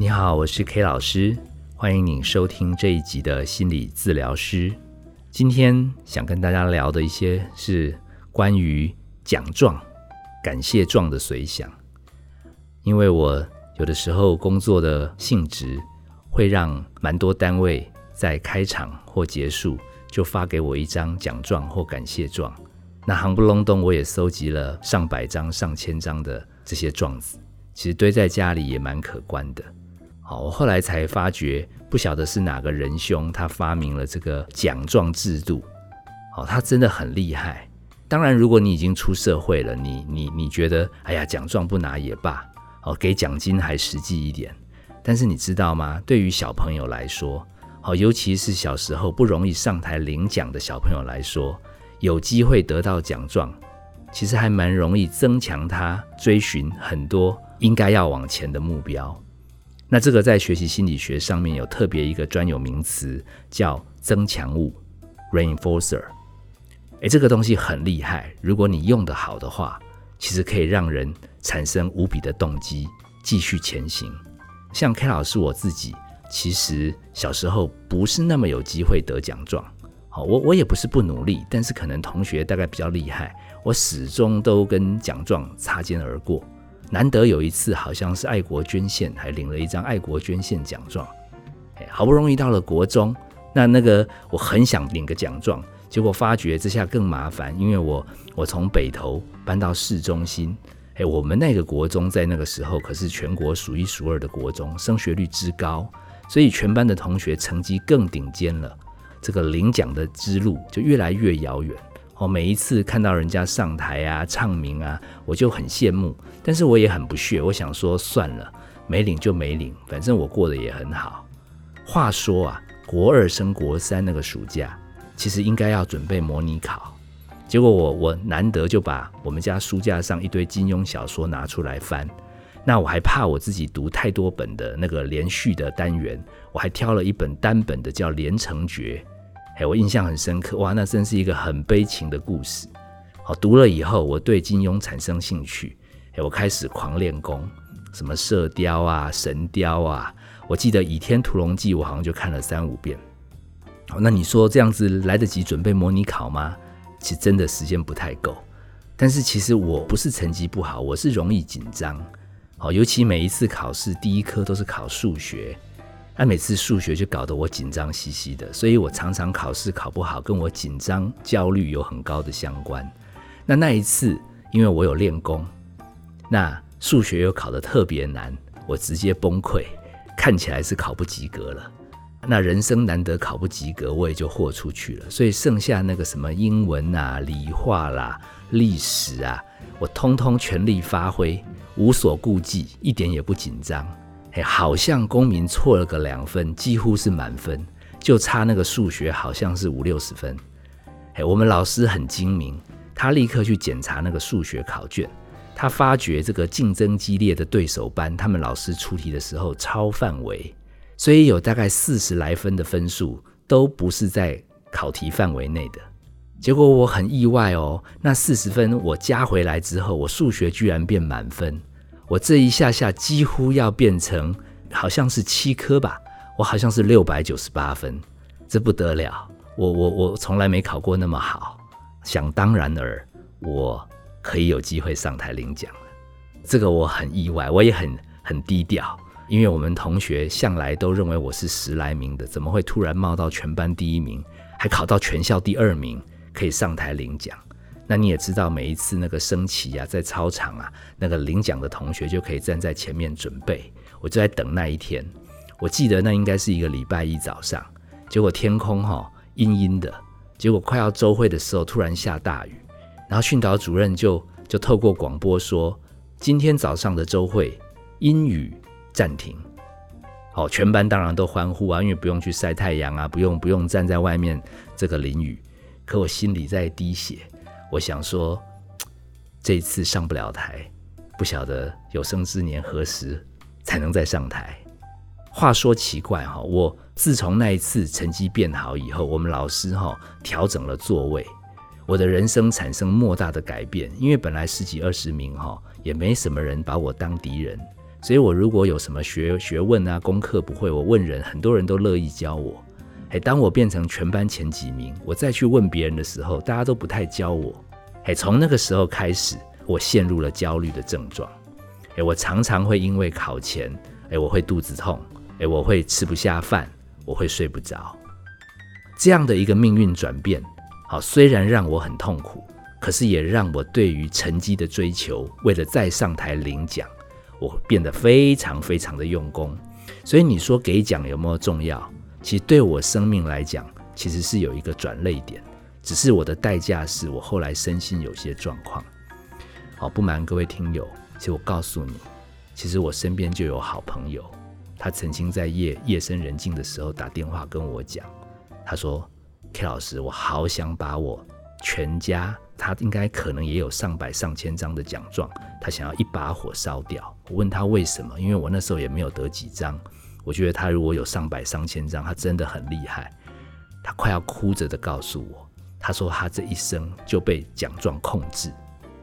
你好，我是 K 老师，欢迎你收听这一集的心理治疗师。今天想跟大家聊的一些是关于奖状、感谢状的随想，因为我有的时候工作的性质会让蛮多单位在开场或结束就发给我一张奖状或感谢状。那行不隆咚，我也收集了上百张、上千张的这些状子，其实堆在家里也蛮可观的。好，我后来才发觉，不晓得是哪个仁兄，他发明了这个奖状制度。好，他真的很厉害。当然，如果你已经出社会了，你你你觉得，哎呀，奖状不拿也罢，哦，给奖金还实际一点。但是你知道吗？对于小朋友来说，好，尤其是小时候不容易上台领奖的小朋友来说。有机会得到奖状，其实还蛮容易增强他追寻很多应该要往前的目标。那这个在学习心理学上面有特别一个专有名词，叫增强物 （reinforcer）。诶，这个东西很厉害，如果你用得好的话，其实可以让人产生无比的动机继续前行。像 K 老师我自己，其实小时候不是那么有机会得奖状。好，我我也不是不努力，但是可能同学大概比较厉害，我始终都跟奖状擦肩而过。难得有一次，好像是爱国捐献，还领了一张爱国捐献奖状。哎，好不容易到了国中，那那个我很想领个奖状，结果发觉这下更麻烦，因为我我从北投搬到市中心。哎，我们那个国中在那个时候可是全国数一数二的国中，升学率之高，所以全班的同学成绩更顶尖了。这个领奖的之路就越来越遥远哦。每一次看到人家上台啊、唱名啊，我就很羡慕，但是我也很不屑。我想说算了，没领就没领，反正我过得也很好。话说啊，国二升国三那个暑假，其实应该要准备模拟考，结果我我难得就把我们家书架上一堆金庸小说拿出来翻。那我还怕我自己读太多本的那个连续的单元，我还挑了一本单本的叫《连城诀》。哎，我印象很深刻，哇，那真是一个很悲情的故事。好，读了以后，我对金庸产生兴趣，哎，我开始狂练功，什么射雕啊、神雕啊。我记得《倚天屠龙记》，我好像就看了三五遍。好，那你说这样子来得及准备模拟考吗？其实真的时间不太够。但是其实我不是成绩不好，我是容易紧张。好，尤其每一次考试第一科都是考数学。那每次数学就搞得我紧张兮兮的，所以我常常考试考不好，跟我紧张焦虑有很高的相关。那那一次，因为我有练功，那数学又考得特别难，我直接崩溃，看起来是考不及格了。那人生难得考不及格，我也就豁出去了。所以剩下那个什么英文啊、理化啦、历史啊，我通通全力发挥，无所顾忌，一点也不紧张。哎，好像公民错了个两分，几乎是满分，就差那个数学好像是五六十分。哎，我们老师很精明，他立刻去检查那个数学考卷，他发觉这个竞争激烈的对手班，他们老师出题的时候超范围，所以有大概四十来分的分数都不是在考题范围内的。结果我很意外哦，那四十分我加回来之后，我数学居然变满分。我这一下下几乎要变成好像是七科吧，我好像是六百九十八分，这不得了！我我我从来没考过那么好，想当然尔，我可以有机会上台领奖了。这个我很意外，我也很很低调，因为我们同学向来都认为我是十来名的，怎么会突然冒到全班第一名，还考到全校第二名，可以上台领奖？那你也知道，每一次那个升旗啊，在操场啊，那个领奖的同学就可以站在前面准备。我就在等那一天。我记得那应该是一个礼拜一早上，结果天空哈阴阴的，结果快要周会的时候突然下大雨，然后训导主任就就透过广播说，今天早上的周会阴雨暂停。好，全班当然都欢呼啊，因为不用去晒太阳啊，不用不用站在外面这个淋雨。可我心里在滴血。我想说，这一次上不了台，不晓得有生之年何时才能再上台。话说奇怪哈，我自从那一次成绩变好以后，我们老师哈调整了座位，我的人生产生莫大的改变。因为本来十几二十名哈，也没什么人把我当敌人，所以我如果有什么学学问啊、功课不会，我问人，很多人都乐意教我。哎，当我变成全班前几名，我再去问别人的时候，大家都不太教我。哎，从那个时候开始，我陷入了焦虑的症状。哎，我常常会因为考前，哎，我会肚子痛，哎，我会吃不下饭，我会睡不着。这样的一个命运转变，好，虽然让我很痛苦，可是也让我对于成绩的追求，为了再上台领奖，我变得非常非常的用功。所以你说给奖有没有重要？其实对我生命来讲，其实是有一个转泪点，只是我的代价是我后来身心有些状况。好，不瞒各位听友，其实我告诉你，其实我身边就有好朋友，他曾经在夜夜深人静的时候打电话跟我讲，他说：“K 老师，我好想把我全家，他应该可能也有上百上千张的奖状，他想要一把火烧掉。”我问他为什么，因为我那时候也没有得几张。我觉得他如果有上百上千张，他真的很厉害。他快要哭着的告诉我，他说他这一生就被奖状控制。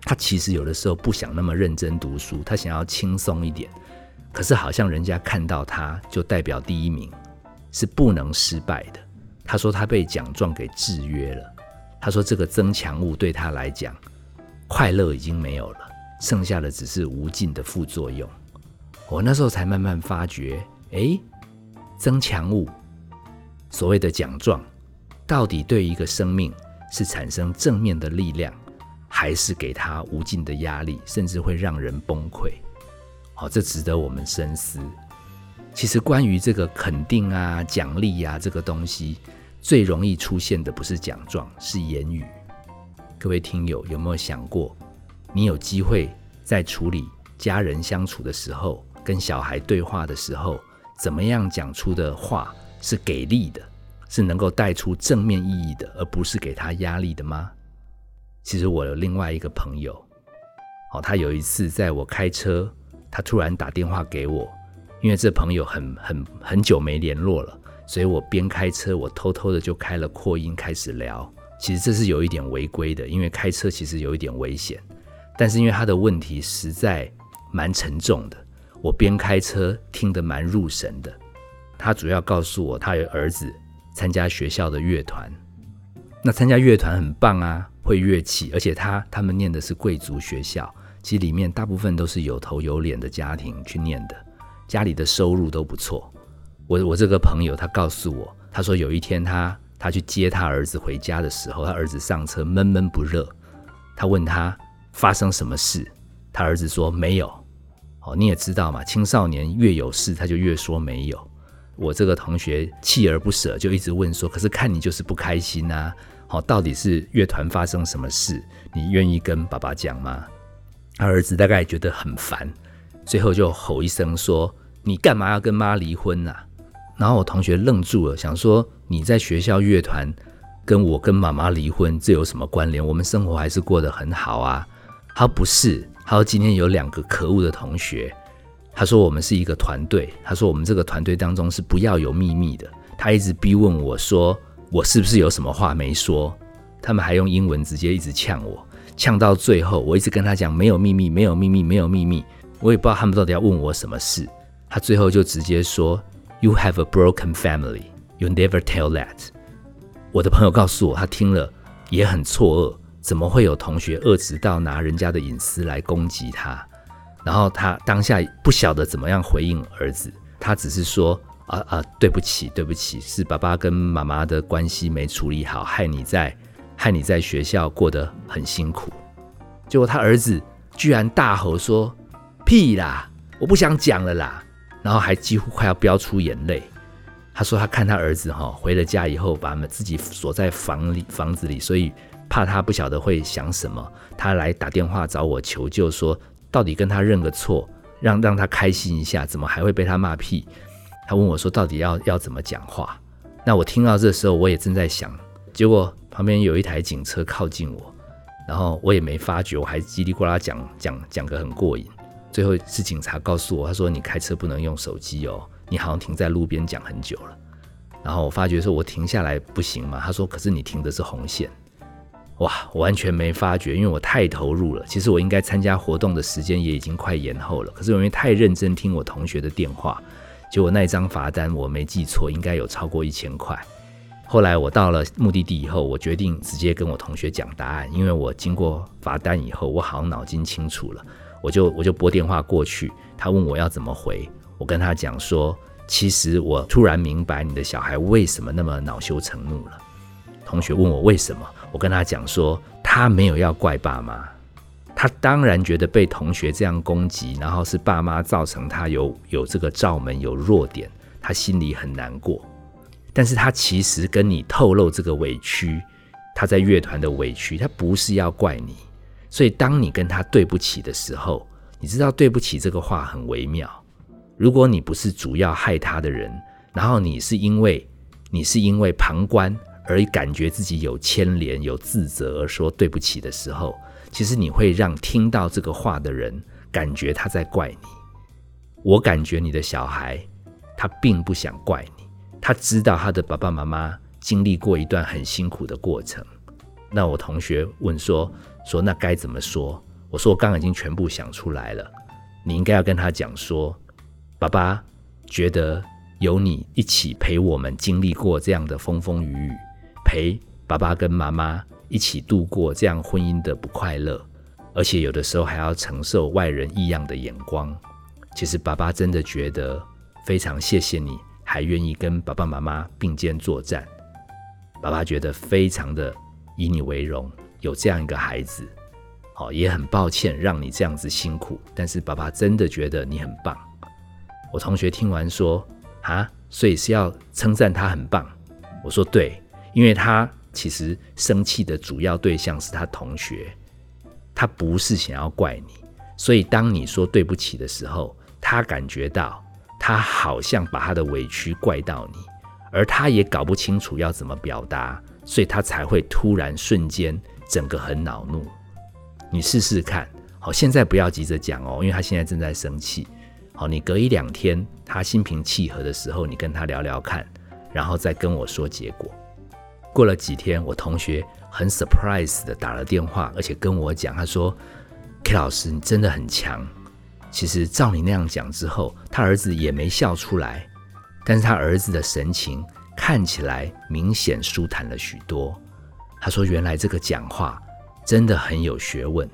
他其实有的时候不想那么认真读书，他想要轻松一点。可是好像人家看到他就代表第一名，是不能失败的。他说他被奖状给制约了。他说这个增强物对他来讲，快乐已经没有了，剩下的只是无尽的副作用。我那时候才慢慢发觉。哎，增强物，所谓的奖状，到底对一个生命是产生正面的力量，还是给他无尽的压力，甚至会让人崩溃？好，这值得我们深思。其实，关于这个肯定啊、奖励啊这个东西，最容易出现的不是奖状，是言语。各位听友，有没有想过，你有机会在处理家人相处的时候，跟小孩对话的时候？怎么样讲出的话是给力的，是能够带出正面意义的，而不是给他压力的吗？其实我有另外一个朋友，哦，他有一次在我开车，他突然打电话给我，因为这朋友很很很久没联络了，所以我边开车，我偷偷的就开了扩音开始聊。其实这是有一点违规的，因为开车其实有一点危险，但是因为他的问题实在蛮沉重的。我边开车听得蛮入神的。他主要告诉我，他有儿子参加学校的乐团。那参加乐团很棒啊，会乐器，而且他他们念的是贵族学校，其实里面大部分都是有头有脸的家庭去念的，家里的收入都不错。我我这个朋友他告诉我，他说有一天他他去接他儿子回家的时候，他儿子上车闷闷不乐。他问他发生什么事，他儿子说没有。哦，你也知道嘛，青少年越有事，他就越说没有。我这个同学锲而不舍，就一直问说：“可是看你就是不开心呐，好，到底是乐团发生什么事？你愿意跟爸爸讲吗？”他儿子大概觉得很烦，最后就吼一声说：“你干嘛要跟妈离婚呐？”然后我同学愣住了，想说：“你在学校乐团跟我跟妈妈离婚，这有什么关联？我们生活还是过得很好啊。”他不是。他说：“今天有两个可恶的同学。”他说：“我们是一个团队。”他说：“我们这个团队当中是不要有秘密的。”他一直逼问我说：“我是不是有什么话没说？”他们还用英文直接一直呛我，呛到最后，我一直跟他讲：“没有秘密，没有秘密，没有秘密。”我也不知道他们到底要问我什么事。他最后就直接说：“You have a broken family. You never tell that。”我的朋友告诉我，他听了也很错愕。怎么会有同学恶直到拿人家的隐私来攻击他？然后他当下不晓得怎么样回应儿子，他只是说：“啊啊，对不起，对不起，是爸爸跟妈妈的关系没处理好，害你在害你在学校过得很辛苦。”结果他儿子居然大吼说：“屁啦，我不想讲了啦！”然后还几乎快要飙出眼泪。他说他看他儿子哈回了家以后，把们自己锁在房里房子里，所以。怕他不晓得会想什么，他来打电话找我求救，说到底跟他认个错，让让他开心一下，怎么还会被他骂屁？他问我说到底要要怎么讲话？那我听到这时候，我也正在想，结果旁边有一台警车靠近我，然后我也没发觉，我还叽里呱啦讲讲讲个很过瘾。最后是警察告诉我，他说你开车不能用手机哦，你好像停在路边讲很久了。然后我发觉说我停下来不行嘛，他说可是你停的是红线。哇，我完全没发觉，因为我太投入了。其实我应该参加活动的时间也已经快延后了，可是我因为太认真听我同学的电话，结果那张罚单我没记错，应该有超过一千块。后来我到了目的地以后，我决定直接跟我同学讲答案，因为我经过罚单以后，我好像脑筋清楚了，我就我就拨电话过去，他问我要怎么回，我跟他讲说，其实我突然明白你的小孩为什么那么恼羞成怒了。同学问我为什么，我跟他讲说，他没有要怪爸妈，他当然觉得被同学这样攻击，然后是爸妈造成他有有这个罩门有弱点，他心里很难过。但是他其实跟你透露这个委屈，他在乐团的委屈，他不是要怪你。所以当你跟他对不起的时候，你知道对不起这个话很微妙。如果你不是主要害他的人，然后你是因为你是因为旁观。而感觉自己有牵连、有自责而说对不起的时候，其实你会让听到这个话的人感觉他在怪你。我感觉你的小孩他并不想怪你，他知道他的爸爸妈妈经历过一段很辛苦的过程。那我同学问说：“说那该怎么说？”我说：“我刚刚已经全部想出来了，你应该要跟他讲说，爸爸觉得有你一起陪我们经历过这样的风风雨雨。”陪爸爸跟妈妈一起度过这样婚姻的不快乐，而且有的时候还要承受外人异样的眼光。其实爸爸真的觉得非常谢谢你，还愿意跟爸爸妈妈并肩作战。爸爸觉得非常的以你为荣，有这样一个孩子。好，也很抱歉让你这样子辛苦，但是爸爸真的觉得你很棒。我同学听完说：“啊，所以是要称赞他很棒。”我说：“对。”因为他其实生气的主要对象是他同学，他不是想要怪你，所以当你说对不起的时候，他感觉到他好像把他的委屈怪到你，而他也搞不清楚要怎么表达，所以他才会突然瞬间整个很恼怒。你试试看，好，现在不要急着讲哦，因为他现在正在生气。好，你隔一两天他心平气和的时候，你跟他聊聊看，然后再跟我说结果。过了几天，我同学很 surprise 的打了电话，而且跟我讲，他说：“K 老师，你真的很强。其实照你那样讲之后，他儿子也没笑出来，但是他儿子的神情看起来明显舒坦了许多。他说，原来这个讲话真的很有学问，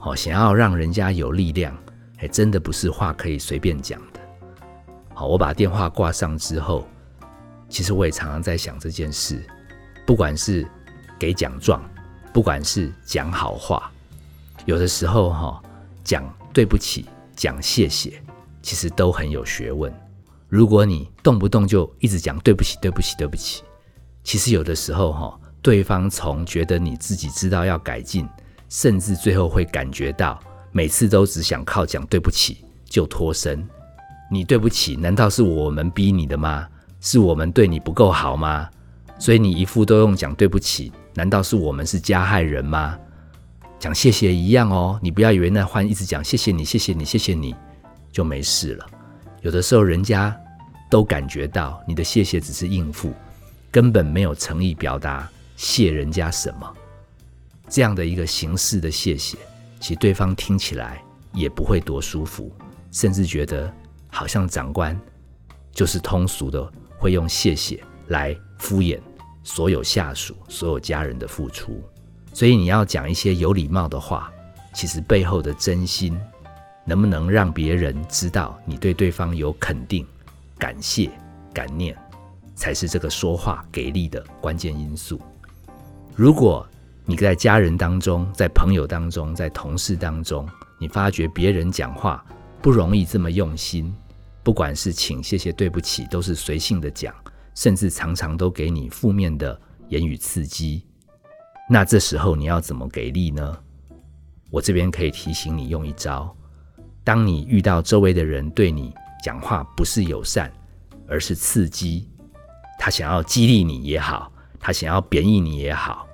哦，想要让人家有力量，哎，真的不是话可以随便讲的。好，我把电话挂上之后，其实我也常常在想这件事。”不管是给奖状，不管是讲好话，有的时候哈讲对不起、讲谢谢，其实都很有学问。如果你动不动就一直讲对不起、对不起、对不起，其实有的时候哈，对方从觉得你自己知道要改进，甚至最后会感觉到每次都只想靠讲对不起就脱身。你对不起，难道是我们逼你的吗？是我们对你不够好吗？所以你一副都用讲对不起，难道是我们是加害人吗？讲谢谢一样哦，你不要以为那换一直讲谢谢你，谢谢你，谢谢你就没事了。有的时候人家都感觉到你的谢谢只是应付，根本没有诚意表达谢人家什么。这样的一个形式的谢谢，其实对方听起来也不会多舒服，甚至觉得好像长官就是通俗的会用谢谢来。敷衍所有下属、所有家人的付出，所以你要讲一些有礼貌的话。其实背后的真心，能不能让别人知道你对对方有肯定、感谢、感念，才是这个说话给力的关键因素。如果你在家人当中、在朋友当中、在同事当中，你发觉别人讲话不容易这么用心，不管是请、谢谢、对不起，都是随性的讲。甚至常常都给你负面的言语刺激，那这时候你要怎么给力呢？我这边可以提醒你用一招：当你遇到周围的人对你讲话不是友善，而是刺激，他想要激励你也好，他想要贬义你也好，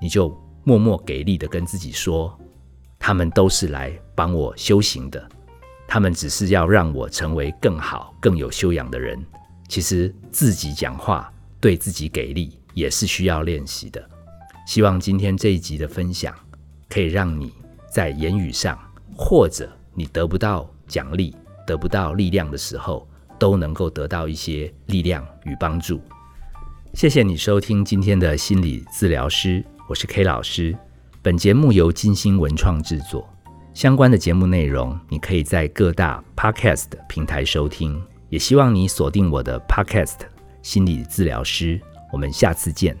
你就默默给力的跟自己说：他们都是来帮我修行的，他们只是要让我成为更好、更有修养的人。其实自己讲话对自己给力也是需要练习的。希望今天这一集的分享，可以让你在言语上，或者你得不到奖励、得不到力量的时候，都能够得到一些力量与帮助。谢谢你收听今天的心理治疗师，我是 K 老师。本节目由金星文创制作，相关的节目内容你可以在各大 Podcast 平台收听，也希望你锁定我的 Podcast 心理治疗师。我们下次见。